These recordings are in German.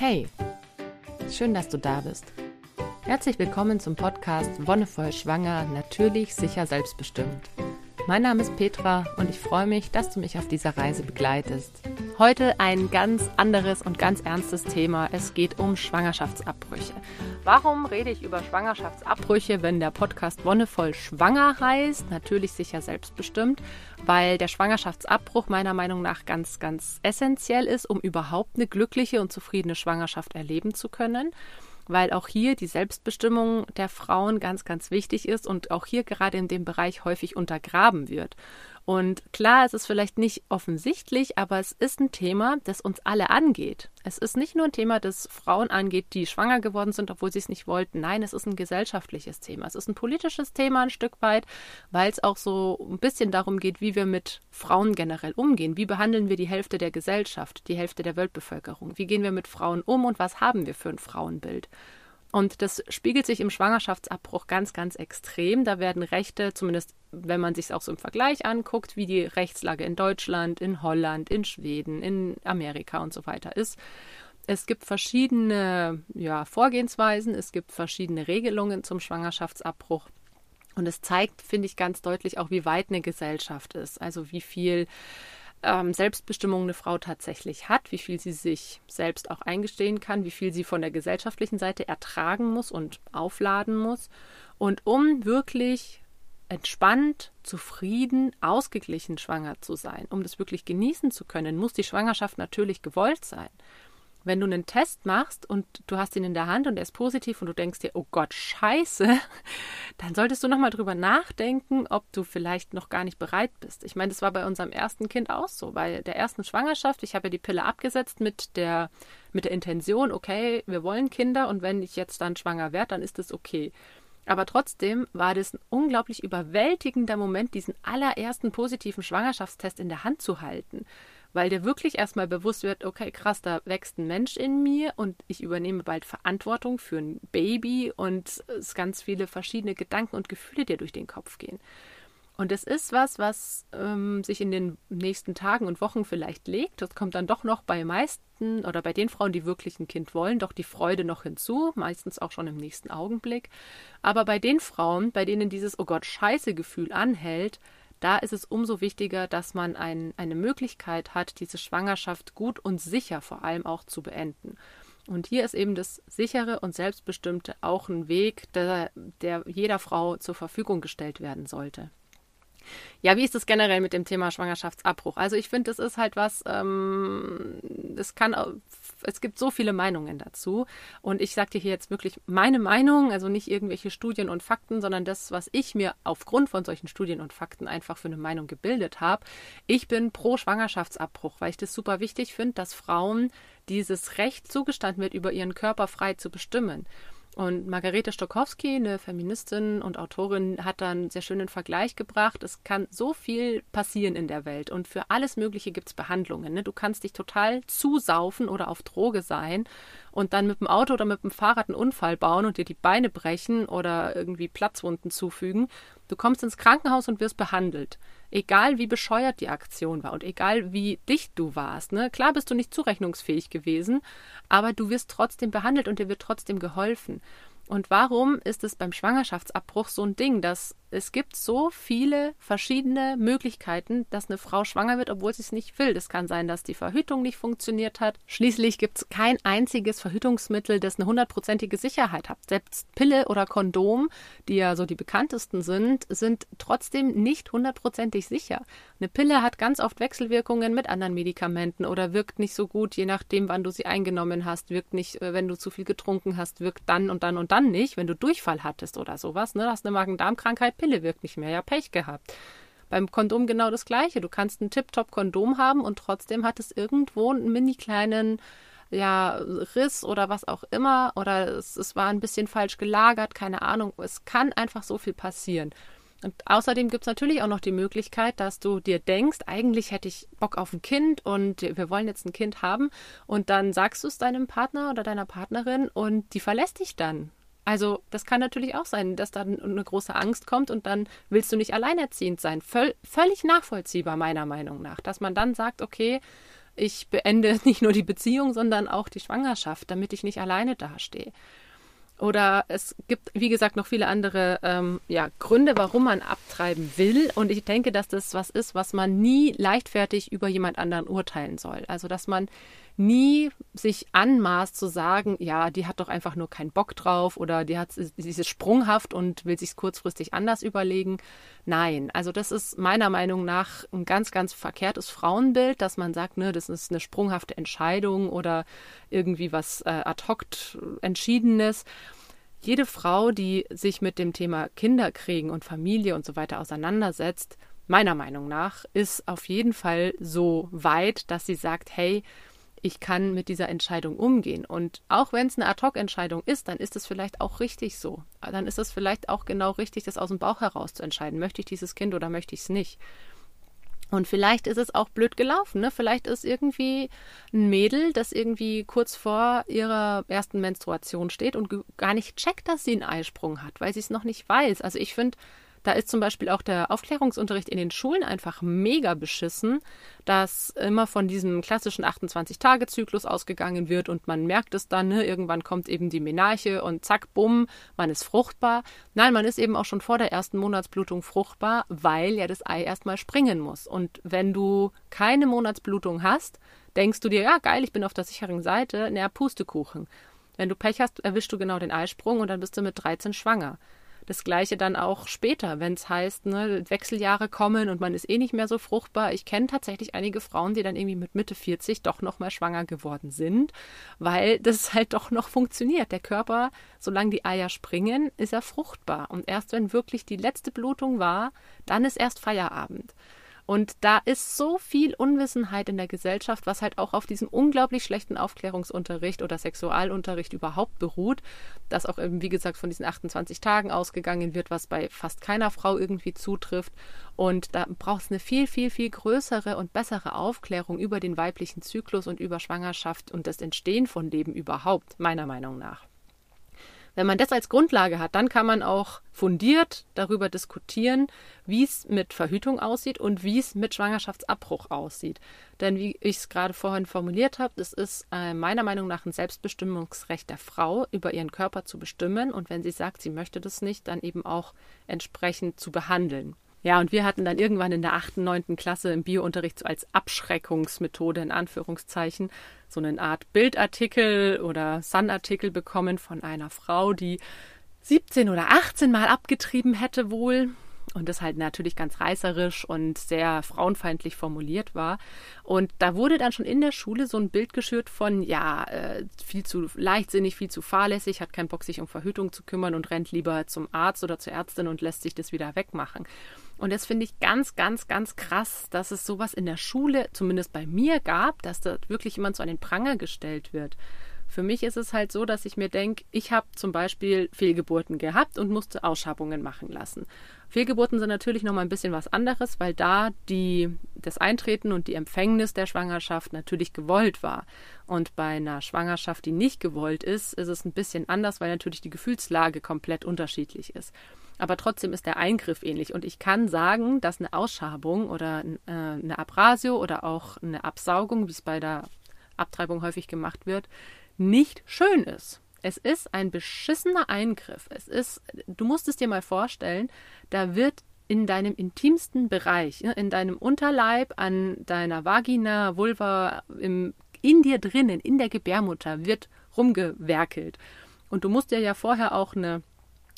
Hey, schön, dass du da bist. Herzlich willkommen zum Podcast Wonnevoll Schwanger, natürlich, sicher, selbstbestimmt. Mein Name ist Petra und ich freue mich, dass du mich auf dieser Reise begleitest. Heute ein ganz anderes und ganz ernstes Thema. Es geht um Schwangerschaftsabbrüche. Warum rede ich über Schwangerschaftsabbrüche, wenn der Podcast Wonnevoll Schwanger heißt? Natürlich sicher selbstbestimmt, weil der Schwangerschaftsabbruch meiner Meinung nach ganz, ganz essentiell ist, um überhaupt eine glückliche und zufriedene Schwangerschaft erleben zu können weil auch hier die Selbstbestimmung der Frauen ganz, ganz wichtig ist und auch hier gerade in dem Bereich häufig untergraben wird. Und klar, es ist vielleicht nicht offensichtlich, aber es ist ein Thema, das uns alle angeht. Es ist nicht nur ein Thema, das Frauen angeht, die schwanger geworden sind, obwohl sie es nicht wollten. Nein, es ist ein gesellschaftliches Thema. Es ist ein politisches Thema ein Stück weit, weil es auch so ein bisschen darum geht, wie wir mit Frauen generell umgehen. Wie behandeln wir die Hälfte der Gesellschaft, die Hälfte der Weltbevölkerung? Wie gehen wir mit Frauen um und was haben wir für ein Frauenbild? Und das spiegelt sich im Schwangerschaftsabbruch ganz, ganz extrem. Da werden Rechte, zumindest wenn man sich es auch so im Vergleich anguckt, wie die Rechtslage in Deutschland, in Holland, in Schweden, in Amerika und so weiter ist. Es gibt verschiedene ja, Vorgehensweisen, es gibt verschiedene Regelungen zum Schwangerschaftsabbruch. Und es zeigt, finde ich, ganz deutlich auch, wie weit eine Gesellschaft ist. Also wie viel ähm, Selbstbestimmung eine Frau tatsächlich hat, wie viel sie sich selbst auch eingestehen kann, wie viel sie von der gesellschaftlichen Seite ertragen muss und aufladen muss. Und um wirklich entspannt, zufrieden, ausgeglichen schwanger zu sein, um das wirklich genießen zu können, muss die Schwangerschaft natürlich gewollt sein wenn du einen Test machst und du hast ihn in der Hand und er ist positiv und du denkst dir, oh Gott, scheiße, dann solltest du nochmal drüber nachdenken, ob du vielleicht noch gar nicht bereit bist. Ich meine, das war bei unserem ersten Kind auch so. Bei der ersten Schwangerschaft, ich habe ja die Pille abgesetzt mit der, mit der Intention, okay, wir wollen Kinder und wenn ich jetzt dann schwanger werde, dann ist das okay. Aber trotzdem war das ein unglaublich überwältigender Moment, diesen allerersten positiven Schwangerschaftstest in der Hand zu halten weil dir wirklich erstmal bewusst wird, okay, krass, da wächst ein Mensch in mir und ich übernehme bald Verantwortung für ein Baby und es ganz viele verschiedene Gedanken und Gefühle dir durch den Kopf gehen. Und es ist was, was ähm, sich in den nächsten Tagen und Wochen vielleicht legt. Das kommt dann doch noch bei meisten oder bei den Frauen, die wirklich ein Kind wollen, doch die Freude noch hinzu, meistens auch schon im nächsten Augenblick. Aber bei den Frauen, bei denen dieses Oh Gott, scheiße Gefühl anhält, da ist es umso wichtiger, dass man ein, eine Möglichkeit hat, diese Schwangerschaft gut und sicher vor allem auch zu beenden. Und hier ist eben das sichere und selbstbestimmte auch ein Weg, der, der jeder Frau zur Verfügung gestellt werden sollte. Ja, wie ist es generell mit dem Thema Schwangerschaftsabbruch? Also ich finde, das ist halt was, ähm, das kann, es gibt so viele Meinungen dazu. Und ich sage dir hier jetzt wirklich meine Meinung, also nicht irgendwelche Studien und Fakten, sondern das, was ich mir aufgrund von solchen Studien und Fakten einfach für eine Meinung gebildet habe. Ich bin pro Schwangerschaftsabbruch, weil ich das super wichtig finde, dass Frauen dieses Recht zugestanden wird, über ihren Körper frei zu bestimmen. Und Margarete Stokowski, eine Feministin und Autorin, hat dann einen sehr schönen Vergleich gebracht. Es kann so viel passieren in der Welt und für alles Mögliche gibt es Behandlungen. Ne? Du kannst dich total zusaufen oder auf Droge sein und dann mit dem Auto oder mit dem Fahrrad einen Unfall bauen und dir die Beine brechen oder irgendwie Platzwunden zufügen. Du kommst ins Krankenhaus und wirst behandelt. Egal wie bescheuert die Aktion war und egal wie dicht du warst. Ne? Klar bist du nicht zurechnungsfähig gewesen, aber du wirst trotzdem behandelt und dir wird trotzdem geholfen. Und warum ist es beim Schwangerschaftsabbruch so ein Ding, dass es gibt so viele verschiedene Möglichkeiten, dass eine Frau schwanger wird, obwohl sie es nicht will. Das kann sein, dass die Verhütung nicht funktioniert hat. Schließlich gibt es kein einziges Verhütungsmittel, das eine hundertprozentige Sicherheit hat. Selbst Pille oder Kondom, die ja so die bekanntesten sind, sind trotzdem nicht hundertprozentig sicher. Eine Pille hat ganz oft Wechselwirkungen mit anderen Medikamenten oder wirkt nicht so gut, je nachdem, wann du sie eingenommen hast, wirkt nicht, äh, wenn du zu viel getrunken hast, wirkt dann und dann und dann nicht, wenn du Durchfall hattest oder sowas. Ne? hast eine Magen-Darm-Krankheit, Pille wirkt nicht mehr. Ja, Pech gehabt. Beim Kondom genau das Gleiche. Du kannst ein Tip-Top-Kondom haben und trotzdem hat es irgendwo einen mini kleinen ja, Riss oder was auch immer oder es, es war ein bisschen falsch gelagert, keine Ahnung. Es kann einfach so viel passieren. Und außerdem gibt es natürlich auch noch die Möglichkeit, dass du dir denkst, eigentlich hätte ich Bock auf ein Kind und wir wollen jetzt ein Kind haben. Und dann sagst du es deinem Partner oder deiner Partnerin und die verlässt dich dann. Also das kann natürlich auch sein, dass dann eine große Angst kommt und dann willst du nicht alleinerziehend sein. Völ völlig nachvollziehbar meiner Meinung nach, dass man dann sagt, okay, ich beende nicht nur die Beziehung, sondern auch die Schwangerschaft, damit ich nicht alleine dastehe. Oder es gibt, wie gesagt, noch viele andere ähm, ja, Gründe, warum man abtreiben will. Und ich denke, dass das was ist, was man nie leichtfertig über jemand anderen urteilen soll. Also, dass man nie sich anmaßt zu sagen, ja, die hat doch einfach nur keinen Bock drauf oder die hat dieses sprunghaft und will sich kurzfristig anders überlegen. Nein, also das ist meiner Meinung nach ein ganz, ganz verkehrtes Frauenbild, dass man sagt, ne, das ist eine sprunghafte Entscheidung oder irgendwie was äh, ad hoc entschiedenes. Jede Frau, die sich mit dem Thema Kinderkriegen und Familie und so weiter auseinandersetzt, meiner Meinung nach, ist auf jeden Fall so weit, dass sie sagt, hey, ich kann mit dieser Entscheidung umgehen. Und auch wenn es eine Ad-Hoc-Entscheidung ist, dann ist es vielleicht auch richtig so. Dann ist es vielleicht auch genau richtig, das aus dem Bauch heraus zu entscheiden. Möchte ich dieses Kind oder möchte ich es nicht? Und vielleicht ist es auch blöd gelaufen. Ne? Vielleicht ist irgendwie ein Mädel, das irgendwie kurz vor ihrer ersten Menstruation steht und gar nicht checkt, dass sie einen Eisprung hat, weil sie es noch nicht weiß. Also ich finde, da ist zum Beispiel auch der Aufklärungsunterricht in den Schulen einfach mega beschissen, dass immer von diesem klassischen 28-Tage-Zyklus ausgegangen wird und man merkt es dann, ne, irgendwann kommt eben die Menarche und zack, bumm, man ist fruchtbar. Nein, man ist eben auch schon vor der ersten Monatsblutung fruchtbar, weil ja das Ei erstmal springen muss. Und wenn du keine Monatsblutung hast, denkst du dir, ja geil, ich bin auf der sicheren Seite, naja, Pustekuchen. Wenn du Pech hast, erwischst du genau den Eisprung und dann bist du mit 13 schwanger. Das gleiche dann auch später, wenn es heißt, ne, Wechseljahre kommen und man ist eh nicht mehr so fruchtbar. Ich kenne tatsächlich einige Frauen, die dann irgendwie mit Mitte 40 doch noch mal schwanger geworden sind, weil das halt doch noch funktioniert. Der Körper, solange die Eier springen, ist er fruchtbar. Und erst wenn wirklich die letzte Blutung war, dann ist erst Feierabend. Und da ist so viel Unwissenheit in der Gesellschaft, was halt auch auf diesem unglaublich schlechten Aufklärungsunterricht oder Sexualunterricht überhaupt beruht, dass auch eben, wie gesagt, von diesen 28 Tagen ausgegangen wird, was bei fast keiner Frau irgendwie zutrifft. Und da braucht es eine viel, viel, viel größere und bessere Aufklärung über den weiblichen Zyklus und über Schwangerschaft und das Entstehen von Leben überhaupt, meiner Meinung nach. Wenn man das als Grundlage hat, dann kann man auch fundiert darüber diskutieren, wie es mit Verhütung aussieht und wie es mit Schwangerschaftsabbruch aussieht. Denn wie ich es gerade vorhin formuliert habe, das ist äh, meiner Meinung nach ein Selbstbestimmungsrecht der Frau, über ihren Körper zu bestimmen und wenn sie sagt, sie möchte das nicht, dann eben auch entsprechend zu behandeln. Ja, und wir hatten dann irgendwann in der achten, neunten Klasse im Biounterricht so als Abschreckungsmethode in Anführungszeichen so eine Art Bildartikel oder Sun-Artikel bekommen von einer Frau, die 17 oder 18 Mal abgetrieben hätte wohl und das halt natürlich ganz reißerisch und sehr frauenfeindlich formuliert war. Und da wurde dann schon in der Schule so ein Bild geschürt von, ja, äh, viel zu leichtsinnig, viel zu fahrlässig, hat keinen Bock, sich um Verhütung zu kümmern und rennt lieber zum Arzt oder zur Ärztin und lässt sich das wieder wegmachen. Und das finde ich ganz, ganz, ganz krass, dass es sowas in der Schule, zumindest bei mir, gab, dass da wirklich jemand so an den Pranger gestellt wird. Für mich ist es halt so, dass ich mir denke, ich habe zum Beispiel Fehlgeburten gehabt und musste Ausschabungen machen lassen. Fehlgeburten sind natürlich noch mal ein bisschen was anderes, weil da die, das Eintreten und die Empfängnis der Schwangerschaft natürlich gewollt war. Und bei einer Schwangerschaft, die nicht gewollt ist, ist es ein bisschen anders, weil natürlich die Gefühlslage komplett unterschiedlich ist. Aber trotzdem ist der Eingriff ähnlich. Und ich kann sagen, dass eine Ausschabung oder äh, eine Abrasio oder auch eine Absaugung, wie es bei der Abtreibung häufig gemacht wird, nicht schön ist. Es ist ein beschissener Eingriff. Es ist, du musst es dir mal vorstellen, da wird in deinem intimsten Bereich, in deinem Unterleib, an deiner Vagina, Vulva, im, in dir drinnen, in der Gebärmutter wird rumgewerkelt. Und du musst dir ja vorher auch eine,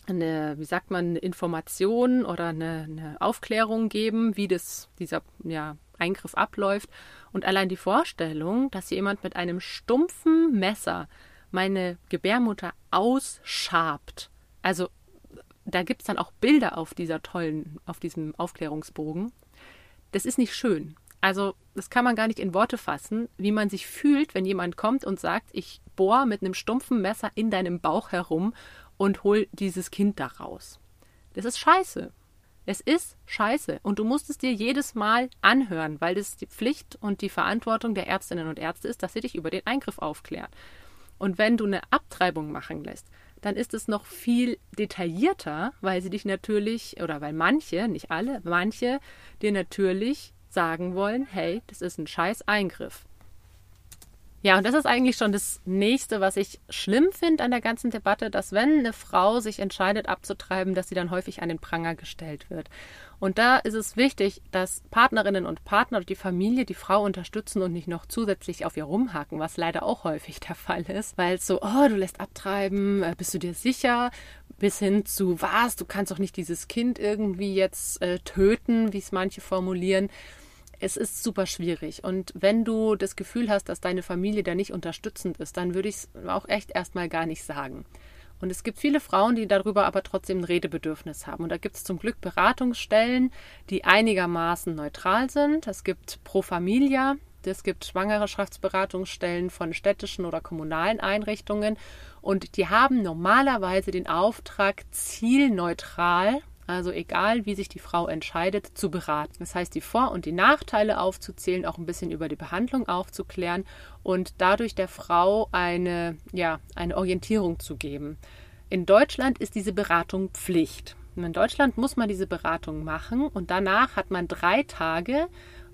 eine wie sagt man, eine Information oder eine, eine Aufklärung geben, wie das, dieser ja, Eingriff abläuft. Und allein die Vorstellung, dass jemand mit einem stumpfen Messer meine Gebärmutter ausschabt, also da gibt es dann auch Bilder auf dieser tollen, auf diesem Aufklärungsbogen. Das ist nicht schön. Also, das kann man gar nicht in Worte fassen, wie man sich fühlt, wenn jemand kommt und sagt, ich bohre mit einem stumpfen Messer in deinem Bauch herum und hol dieses Kind da raus. Das ist scheiße. Es ist scheiße und du musst es dir jedes Mal anhören, weil das die Pflicht und die Verantwortung der Ärztinnen und Ärzte ist, dass sie dich über den Eingriff aufklären. Und wenn du eine Abtreibung machen lässt, dann ist es noch viel detaillierter, weil sie dich natürlich, oder weil manche, nicht alle, manche dir natürlich sagen wollen, hey, das ist ein scheiß Eingriff. Ja, und das ist eigentlich schon das nächste, was ich schlimm finde an der ganzen Debatte, dass wenn eine Frau sich entscheidet abzutreiben, dass sie dann häufig an den Pranger gestellt wird. Und da ist es wichtig, dass Partnerinnen und Partner und die Familie die Frau unterstützen und nicht noch zusätzlich auf ihr rumhaken, was leider auch häufig der Fall ist, weil es so, oh, du lässt abtreiben, äh, bist du dir sicher? Bis hin zu, was, du kannst doch nicht dieses Kind irgendwie jetzt äh, töten, wie es manche formulieren es ist super schwierig. Und wenn du das Gefühl hast, dass deine Familie da nicht unterstützend ist, dann würde ich es auch echt erstmal gar nicht sagen. Und es gibt viele Frauen, die darüber aber trotzdem ein Redebedürfnis haben. Und da gibt es zum Glück Beratungsstellen, die einigermaßen neutral sind. Es gibt Pro Familia, es gibt Schwangerschaftsberatungsstellen von städtischen oder kommunalen Einrichtungen. Und die haben normalerweise den Auftrag, zielneutral also egal, wie sich die Frau entscheidet, zu beraten. Das heißt, die Vor- und die Nachteile aufzuzählen, auch ein bisschen über die Behandlung aufzuklären und dadurch der Frau eine, ja, eine Orientierung zu geben. In Deutschland ist diese Beratung Pflicht. In Deutschland muss man diese Beratung machen und danach hat man drei Tage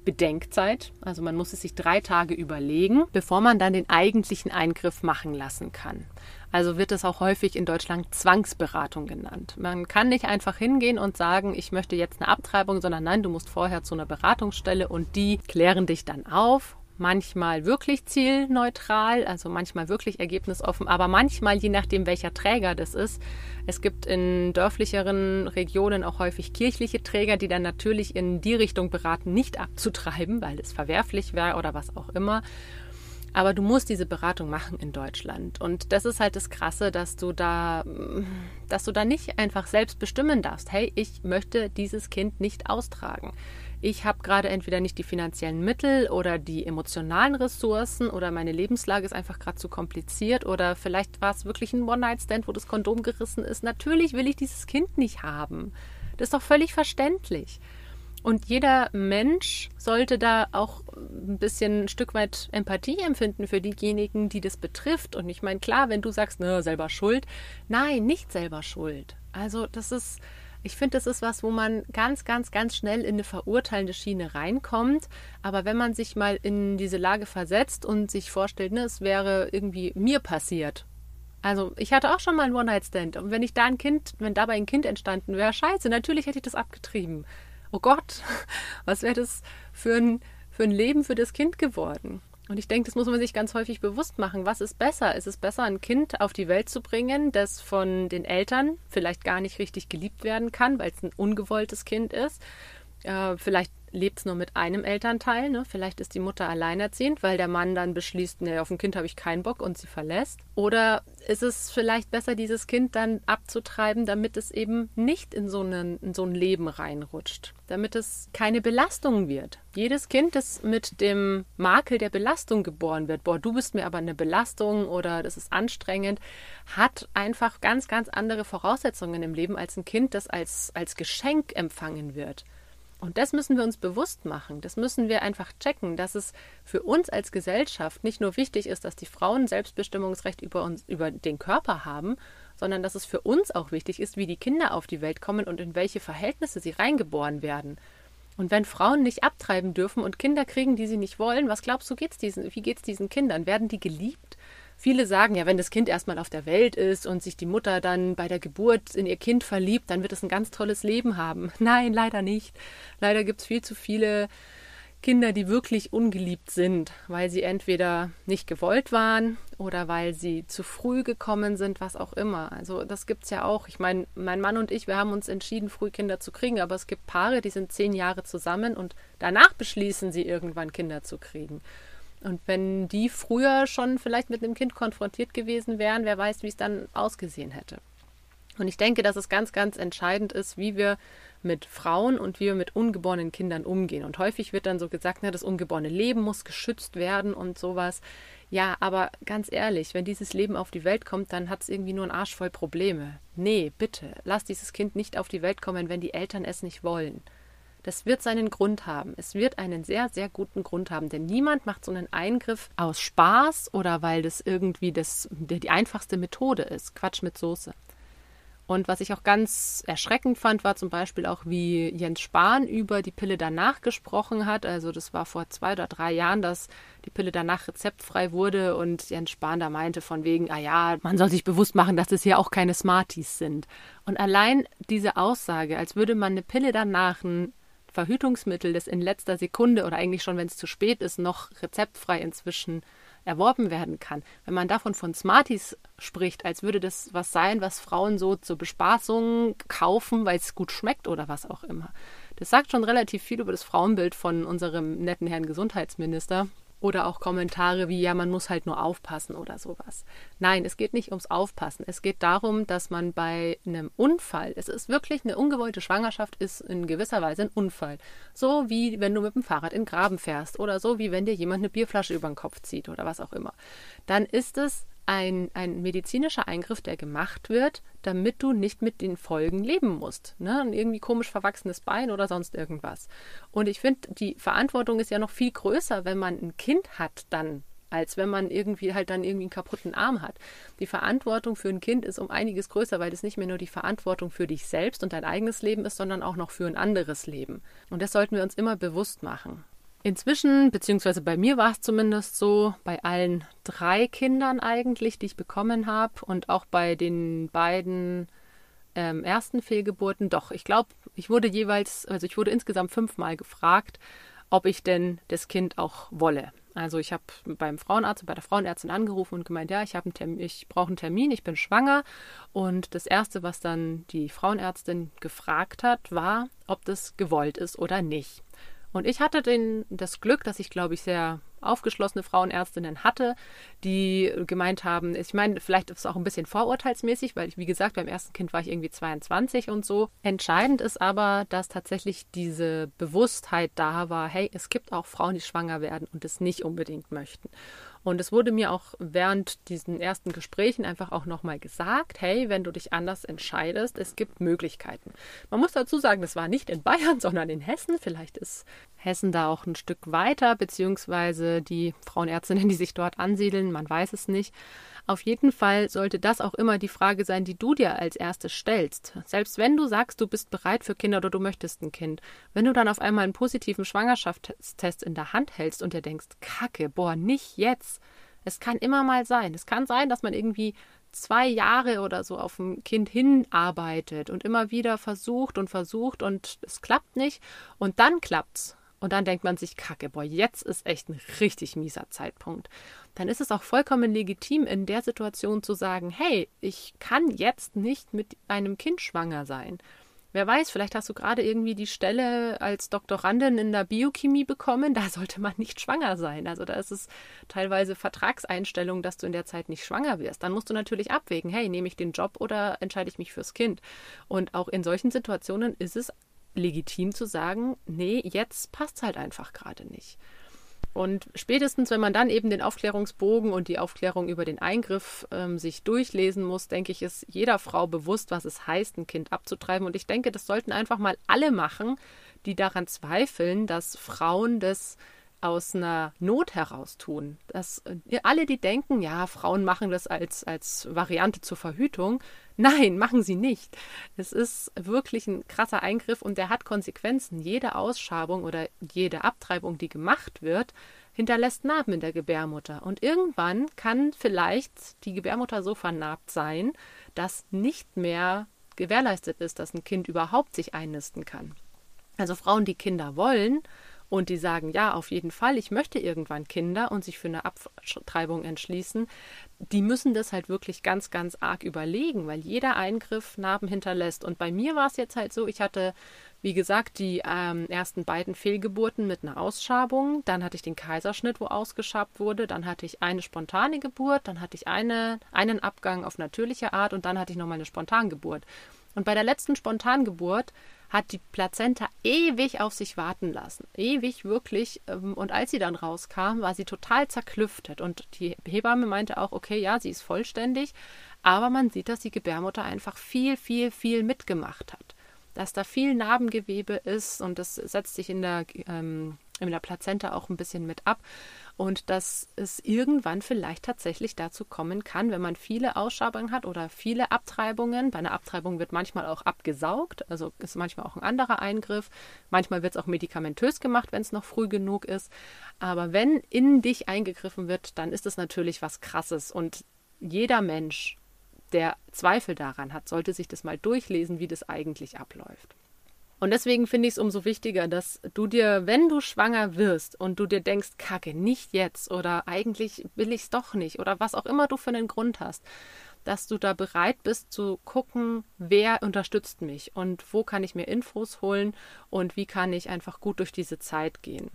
Bedenkzeit. Also man muss es sich drei Tage überlegen, bevor man dann den eigentlichen Eingriff machen lassen kann. Also wird es auch häufig in Deutschland Zwangsberatung genannt. Man kann nicht einfach hingehen und sagen, ich möchte jetzt eine Abtreibung, sondern nein, du musst vorher zu einer Beratungsstelle und die klären dich dann auf manchmal wirklich zielneutral, also manchmal wirklich ergebnisoffen, aber manchmal je nachdem, welcher Träger das ist. Es gibt in dörflicheren Regionen auch häufig kirchliche Träger, die dann natürlich in die Richtung beraten, nicht abzutreiben, weil es verwerflich wäre oder was auch immer. Aber du musst diese Beratung machen in Deutschland. Und das ist halt das Krasse, dass du da, dass du da nicht einfach selbst bestimmen darfst. Hey, ich möchte dieses Kind nicht austragen. Ich habe gerade entweder nicht die finanziellen Mittel oder die emotionalen Ressourcen oder meine Lebenslage ist einfach gerade zu kompliziert oder vielleicht war es wirklich ein One-Night-Stand, wo das Kondom gerissen ist. Natürlich will ich dieses Kind nicht haben. Das ist doch völlig verständlich. Und jeder Mensch sollte da auch ein bisschen ein Stück weit Empathie empfinden für diejenigen, die das betrifft. Und ich meine, klar, wenn du sagst, ne, selber schuld. Nein, nicht selber schuld. Also, das ist, ich finde, das ist was, wo man ganz, ganz, ganz schnell in eine verurteilende Schiene reinkommt. Aber wenn man sich mal in diese Lage versetzt und sich vorstellt, ne, es wäre irgendwie mir passiert. Also, ich hatte auch schon mal einen One-Night-Stand. Und wenn ich da ein Kind, wenn dabei ein Kind entstanden wäre, scheiße, natürlich hätte ich das abgetrieben oh Gott, was wäre das für ein, für ein Leben für das Kind geworden? Und ich denke, das muss man sich ganz häufig bewusst machen. Was ist besser? Ist es besser, ein Kind auf die Welt zu bringen, das von den Eltern vielleicht gar nicht richtig geliebt werden kann, weil es ein ungewolltes Kind ist? Äh, vielleicht lebt es nur mit einem Elternteil. Ne? Vielleicht ist die Mutter alleinerziehend, weil der Mann dann beschließt, nee, auf ein Kind habe ich keinen Bock und sie verlässt. Oder ist es vielleicht besser, dieses Kind dann abzutreiben, damit es eben nicht in so, einen, in so ein Leben reinrutscht, damit es keine Belastung wird. Jedes Kind, das mit dem Makel der Belastung geboren wird, boah, du bist mir aber eine Belastung oder das ist anstrengend, hat einfach ganz, ganz andere Voraussetzungen im Leben als ein Kind, das als, als Geschenk empfangen wird. Und das müssen wir uns bewusst machen. Das müssen wir einfach checken, dass es für uns als Gesellschaft nicht nur wichtig ist, dass die Frauen Selbstbestimmungsrecht über uns, über den Körper haben, sondern dass es für uns auch wichtig ist, wie die Kinder auf die Welt kommen und in welche Verhältnisse sie reingeboren werden. Und wenn Frauen nicht abtreiben dürfen und Kinder kriegen, die sie nicht wollen, was glaubst du, geht's diesen, wie geht es diesen Kindern? Werden die geliebt? Viele sagen ja, wenn das Kind erstmal auf der Welt ist und sich die Mutter dann bei der Geburt in ihr Kind verliebt, dann wird es ein ganz tolles Leben haben. Nein, leider nicht. Leider gibt es viel zu viele Kinder, die wirklich ungeliebt sind, weil sie entweder nicht gewollt waren oder weil sie zu früh gekommen sind, was auch immer. Also das gibt es ja auch. Ich meine, mein Mann und ich, wir haben uns entschieden, früh Kinder zu kriegen, aber es gibt Paare, die sind zehn Jahre zusammen und danach beschließen sie irgendwann Kinder zu kriegen. Und wenn die früher schon vielleicht mit einem Kind konfrontiert gewesen wären, wer weiß, wie es dann ausgesehen hätte. Und ich denke, dass es ganz, ganz entscheidend ist, wie wir mit Frauen und wie wir mit ungeborenen Kindern umgehen. Und häufig wird dann so gesagt, na, das ungeborene Leben muss geschützt werden und sowas. Ja, aber ganz ehrlich, wenn dieses Leben auf die Welt kommt, dann hat es irgendwie nur einen Arsch voll Probleme. Nee, bitte, lass dieses Kind nicht auf die Welt kommen, wenn die Eltern es nicht wollen. Das wird seinen Grund haben. Es wird einen sehr, sehr guten Grund haben, denn niemand macht so einen Eingriff aus Spaß oder weil das irgendwie das, die einfachste Methode ist. Quatsch mit Soße. Und was ich auch ganz erschreckend fand, war zum Beispiel auch, wie Jens Spahn über die Pille danach gesprochen hat. Also das war vor zwei oder drei Jahren, dass die Pille danach rezeptfrei wurde und Jens Spahn da meinte von wegen, ah ja, man soll sich bewusst machen, dass es hier auch keine Smarties sind. Und allein diese Aussage, als würde man eine Pille danach, ein Verhütungsmittel, das in letzter Sekunde oder eigentlich schon, wenn es zu spät ist, noch rezeptfrei inzwischen erworben werden kann. Wenn man davon von Smarties spricht, als würde das was sein, was Frauen so zur Bespaßung kaufen, weil es gut schmeckt oder was auch immer. Das sagt schon relativ viel über das Frauenbild von unserem netten Herrn Gesundheitsminister. Oder auch Kommentare wie, ja, man muss halt nur aufpassen oder sowas. Nein, es geht nicht ums Aufpassen. Es geht darum, dass man bei einem Unfall, es ist wirklich eine ungewollte Schwangerschaft, ist in gewisser Weise ein Unfall. So wie wenn du mit dem Fahrrad in den Graben fährst oder so wie wenn dir jemand eine Bierflasche über den Kopf zieht oder was auch immer. Dann ist es ein, ein medizinischer Eingriff, der gemacht wird, damit du nicht mit den Folgen leben musst. Ne? Ein irgendwie komisch verwachsenes Bein oder sonst irgendwas. Und ich finde, die Verantwortung ist ja noch viel größer, wenn man ein Kind hat, dann als wenn man irgendwie halt dann irgendwie einen kaputten Arm hat. Die Verantwortung für ein Kind ist um einiges größer, weil es nicht mehr nur die Verantwortung für dich selbst und dein eigenes Leben ist, sondern auch noch für ein anderes Leben. Und das sollten wir uns immer bewusst machen. Inzwischen, beziehungsweise bei mir war es zumindest so, bei allen drei Kindern eigentlich, die ich bekommen habe und auch bei den beiden ähm, ersten Fehlgeburten, doch, ich glaube, ich wurde jeweils, also ich wurde insgesamt fünfmal gefragt, ob ich denn das Kind auch wolle. Also ich habe beim Frauenarzt, bei der Frauenärztin angerufen und gemeint, ja, ich ich brauche einen Termin, ich bin schwanger. Und das erste, was dann die Frauenärztin gefragt hat, war, ob das gewollt ist oder nicht. Und ich hatte den, das Glück, dass ich, glaube ich, sehr aufgeschlossene Frauenärztinnen hatte, die gemeint haben, ich meine, vielleicht ist es auch ein bisschen vorurteilsmäßig, weil ich, wie gesagt, beim ersten Kind war ich irgendwie 22 und so. Entscheidend ist aber, dass tatsächlich diese Bewusstheit da war, hey, es gibt auch Frauen, die schwanger werden und es nicht unbedingt möchten. Und es wurde mir auch während diesen ersten Gesprächen einfach auch nochmal gesagt, hey, wenn du dich anders entscheidest, es gibt Möglichkeiten. Man muss dazu sagen, das war nicht in Bayern, sondern in Hessen. Vielleicht ist Hessen da auch ein Stück weiter, beziehungsweise die Frauenärztinnen, die sich dort ansiedeln, man weiß es nicht. Auf jeden Fall sollte das auch immer die Frage sein, die du dir als erstes stellst. Selbst wenn du sagst, du bist bereit für Kinder oder du möchtest ein Kind. Wenn du dann auf einmal einen positiven Schwangerschaftstest in der Hand hältst und dir denkst, Kacke, boah, nicht jetzt. Es kann immer mal sein. Es kann sein, dass man irgendwie zwei Jahre oder so auf ein Kind hinarbeitet und immer wieder versucht und versucht und es klappt nicht und dann klappt's. Und dann denkt man sich, Kacke, boah, jetzt ist echt ein richtig mieser Zeitpunkt dann ist es auch vollkommen legitim, in der Situation zu sagen, hey, ich kann jetzt nicht mit einem Kind schwanger sein. Wer weiß, vielleicht hast du gerade irgendwie die Stelle als Doktorandin in der Biochemie bekommen, da sollte man nicht schwanger sein. Also da ist es teilweise Vertragseinstellung, dass du in der Zeit nicht schwanger wirst. Dann musst du natürlich abwägen, hey, nehme ich den Job oder entscheide ich mich fürs Kind? Und auch in solchen Situationen ist es legitim zu sagen, nee, jetzt passt es halt einfach gerade nicht. Und spätestens, wenn man dann eben den Aufklärungsbogen und die Aufklärung über den Eingriff ähm, sich durchlesen muss, denke ich, ist jeder Frau bewusst, was es heißt, ein Kind abzutreiben. Und ich denke, das sollten einfach mal alle machen, die daran zweifeln, dass Frauen das aus einer Not heraus tun. Dass äh, alle, die denken, ja, Frauen machen das als, als Variante zur Verhütung, nein, machen sie nicht. Es ist wirklich ein krasser Eingriff und der hat Konsequenzen. Jede Ausschabung oder jede Abtreibung, die gemacht wird, hinterlässt Narben in der Gebärmutter. Und irgendwann kann vielleicht die Gebärmutter so vernarbt sein, dass nicht mehr gewährleistet ist, dass ein Kind überhaupt sich einnisten kann. Also Frauen, die Kinder wollen, und die sagen, ja, auf jeden Fall, ich möchte irgendwann Kinder und sich für eine Abtreibung entschließen, die müssen das halt wirklich ganz, ganz arg überlegen, weil jeder Eingriff Narben hinterlässt. Und bei mir war es jetzt halt so, ich hatte, wie gesagt, die ähm, ersten beiden Fehlgeburten mit einer Ausschabung, dann hatte ich den Kaiserschnitt, wo ausgeschabt wurde, dann hatte ich eine spontane Geburt, dann hatte ich eine, einen Abgang auf natürliche Art. Und dann hatte ich nochmal eine Spontangeburt. Und bei der letzten Spontangeburt hat die Plazenta ewig auf sich warten lassen. Ewig wirklich. Ähm, und als sie dann rauskam, war sie total zerklüftet. Und die Hebamme meinte auch, okay, ja, sie ist vollständig. Aber man sieht, dass die Gebärmutter einfach viel, viel, viel mitgemacht hat. Dass da viel Narbengewebe ist und das setzt sich in der ähm, in der Plazenta auch ein bisschen mit ab und dass es irgendwann vielleicht tatsächlich dazu kommen kann, wenn man viele Ausschabungen hat oder viele Abtreibungen. Bei einer Abtreibung wird manchmal auch abgesaugt, also ist manchmal auch ein anderer Eingriff. Manchmal wird es auch medikamentös gemacht, wenn es noch früh genug ist. Aber wenn in dich eingegriffen wird, dann ist es natürlich was Krasses und jeder Mensch, der Zweifel daran hat, sollte sich das mal durchlesen, wie das eigentlich abläuft. Und deswegen finde ich es umso wichtiger, dass du dir, wenn du schwanger wirst und du dir denkst, kacke, nicht jetzt oder eigentlich will ich es doch nicht oder was auch immer du für einen Grund hast, dass du da bereit bist zu gucken, wer unterstützt mich und wo kann ich mir Infos holen und wie kann ich einfach gut durch diese Zeit gehen.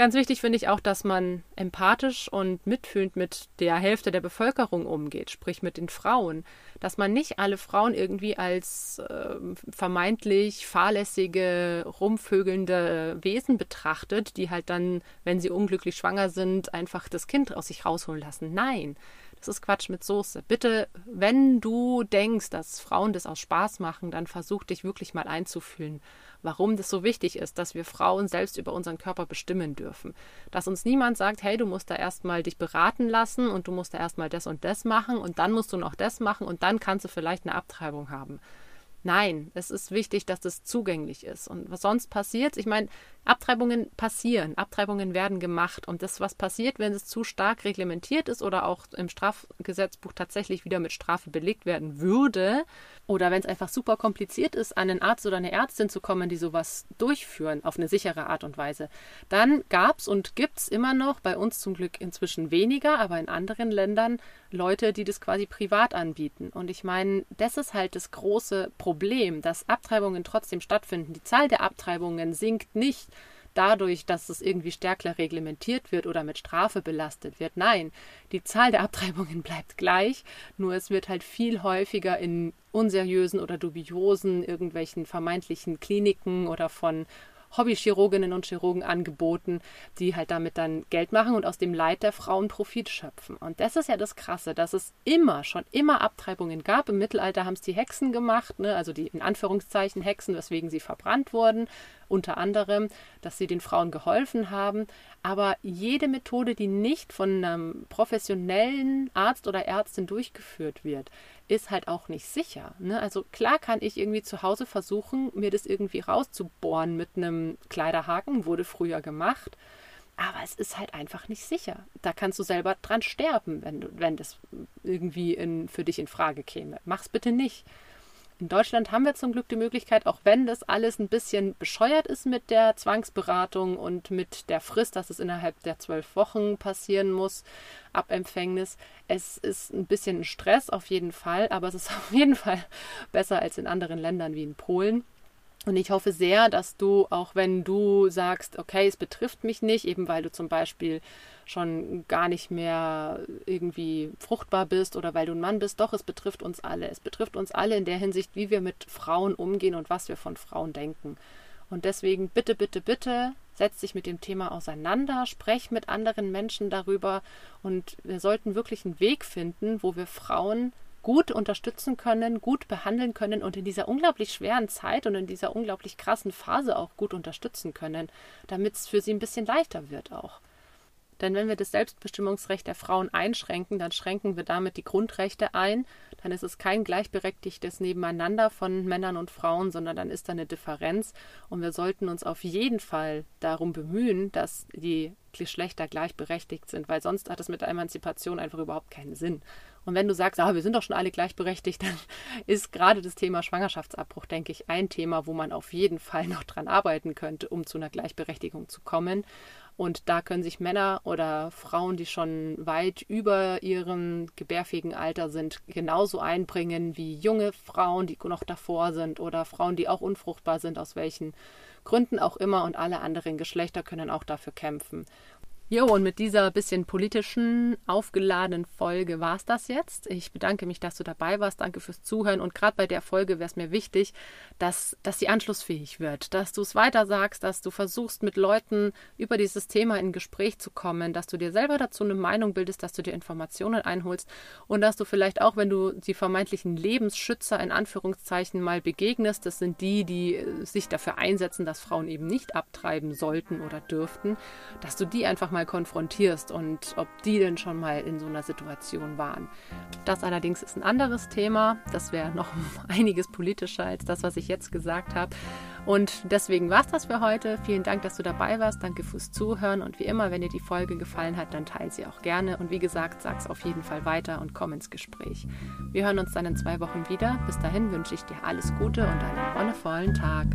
Ganz wichtig finde ich auch, dass man empathisch und mitfühlend mit der Hälfte der Bevölkerung umgeht, sprich mit den Frauen. Dass man nicht alle Frauen irgendwie als äh, vermeintlich fahrlässige, rumvögelnde Wesen betrachtet, die halt dann, wenn sie unglücklich schwanger sind, einfach das Kind aus sich rausholen lassen. Nein, das ist Quatsch mit Soße. Bitte, wenn du denkst, dass Frauen das aus Spaß machen, dann versuch dich wirklich mal einzufühlen, warum das so wichtig ist, dass wir Frauen selbst über unseren Körper bestimmen dürfen. Dass uns niemand sagt, hey, du musst da erstmal dich beraten lassen und du musst da erstmal das und das machen und dann musst du noch das machen und dann kannst du vielleicht eine Abtreibung haben. Nein, es ist wichtig, dass es zugänglich ist. Und was sonst passiert, ich meine, Abtreibungen passieren, Abtreibungen werden gemacht. Und das, was passiert, wenn es zu stark reglementiert ist oder auch im Strafgesetzbuch tatsächlich wieder mit Strafe belegt werden würde, oder wenn es einfach super kompliziert ist, an einen Arzt oder eine Ärztin zu kommen, die sowas durchführen auf eine sichere Art und Weise, dann gab es und gibt es immer noch, bei uns zum Glück inzwischen weniger, aber in anderen Ländern Leute, die das quasi privat anbieten. Und ich meine, das ist halt das große Problem, dass Abtreibungen trotzdem stattfinden. Die Zahl der Abtreibungen sinkt nicht dadurch, dass es irgendwie stärker reglementiert wird oder mit Strafe belastet wird. Nein, die Zahl der Abtreibungen bleibt gleich, nur es wird halt viel häufiger in unseriösen oder dubiosen irgendwelchen vermeintlichen Kliniken oder von Hobbychirurginnen und Chirurgen angeboten, die halt damit dann Geld machen und aus dem Leid der Frauen Profit schöpfen. Und das ist ja das Krasse, dass es immer, schon immer Abtreibungen gab. Im Mittelalter haben es die Hexen gemacht, ne? also die in Anführungszeichen Hexen, weswegen sie verbrannt wurden, unter anderem, dass sie den Frauen geholfen haben. Aber jede Methode, die nicht von einem professionellen Arzt oder Ärztin durchgeführt wird, ist halt auch nicht sicher. Ne? Also klar kann ich irgendwie zu Hause versuchen, mir das irgendwie rauszubohren mit einem Kleiderhaken, wurde früher gemacht. Aber es ist halt einfach nicht sicher. Da kannst du selber dran sterben, wenn, wenn das irgendwie in, für dich in Frage käme. Mach's bitte nicht. In Deutschland haben wir zum Glück die Möglichkeit, auch wenn das alles ein bisschen bescheuert ist mit der Zwangsberatung und mit der Frist, dass es innerhalb der zwölf Wochen passieren muss, ab Empfängnis. Es ist ein bisschen Stress auf jeden Fall, aber es ist auf jeden Fall besser als in anderen Ländern wie in Polen. Und ich hoffe sehr, dass du, auch wenn du sagst, okay, es betrifft mich nicht, eben weil du zum Beispiel schon gar nicht mehr irgendwie fruchtbar bist oder weil du ein Mann bist, doch, es betrifft uns alle. Es betrifft uns alle in der Hinsicht, wie wir mit Frauen umgehen und was wir von Frauen denken. Und deswegen bitte, bitte, bitte, setz dich mit dem Thema auseinander, sprech mit anderen Menschen darüber und wir sollten wirklich einen Weg finden, wo wir Frauen gut unterstützen können, gut behandeln können und in dieser unglaublich schweren Zeit und in dieser unglaublich krassen Phase auch gut unterstützen können, damit es für sie ein bisschen leichter wird auch. Denn wenn wir das Selbstbestimmungsrecht der Frauen einschränken, dann schränken wir damit die Grundrechte ein. Dann ist es kein gleichberechtigtes Nebeneinander von Männern und Frauen, sondern dann ist da eine Differenz. Und wir sollten uns auf jeden Fall darum bemühen, dass die Geschlechter gleichberechtigt sind, weil sonst hat es mit der Emanzipation einfach überhaupt keinen Sinn. Und wenn du sagst, ah, wir sind doch schon alle gleichberechtigt, dann ist gerade das Thema Schwangerschaftsabbruch, denke ich, ein Thema, wo man auf jeden Fall noch dran arbeiten könnte, um zu einer Gleichberechtigung zu kommen. Und da können sich Männer oder Frauen, die schon weit über ihrem gebärfähigen Alter sind, genauso einbringen wie junge Frauen, die noch davor sind oder Frauen, die auch unfruchtbar sind, aus welchen Gründen auch immer. Und alle anderen Geschlechter können auch dafür kämpfen. Jo, und mit dieser bisschen politischen, aufgeladenen Folge war es das jetzt. Ich bedanke mich, dass du dabei warst. Danke fürs Zuhören. Und gerade bei der Folge wäre es mir wichtig, dass, dass sie anschlussfähig wird, dass du es weiter sagst, dass du versuchst, mit Leuten über dieses Thema in Gespräch zu kommen, dass du dir selber dazu eine Meinung bildest, dass du dir Informationen einholst und dass du vielleicht auch, wenn du die vermeintlichen Lebensschützer in Anführungszeichen mal begegnest, das sind die, die äh, sich dafür einsetzen, dass Frauen eben nicht abtreiben sollten oder dürften, dass du die einfach mal mal konfrontierst und ob die denn schon mal in so einer Situation waren. Das allerdings ist ein anderes Thema. Das wäre noch einiges politischer als das, was ich jetzt gesagt habe. Und deswegen war es das für heute. Vielen Dank, dass du dabei warst. Danke fürs Zuhören. Und wie immer, wenn dir die Folge gefallen hat, dann teile sie auch gerne. Und wie gesagt, sag es auf jeden Fall weiter und komm ins Gespräch. Wir hören uns dann in zwei Wochen wieder. Bis dahin wünsche ich dir alles Gute und einen wonnevollen Tag.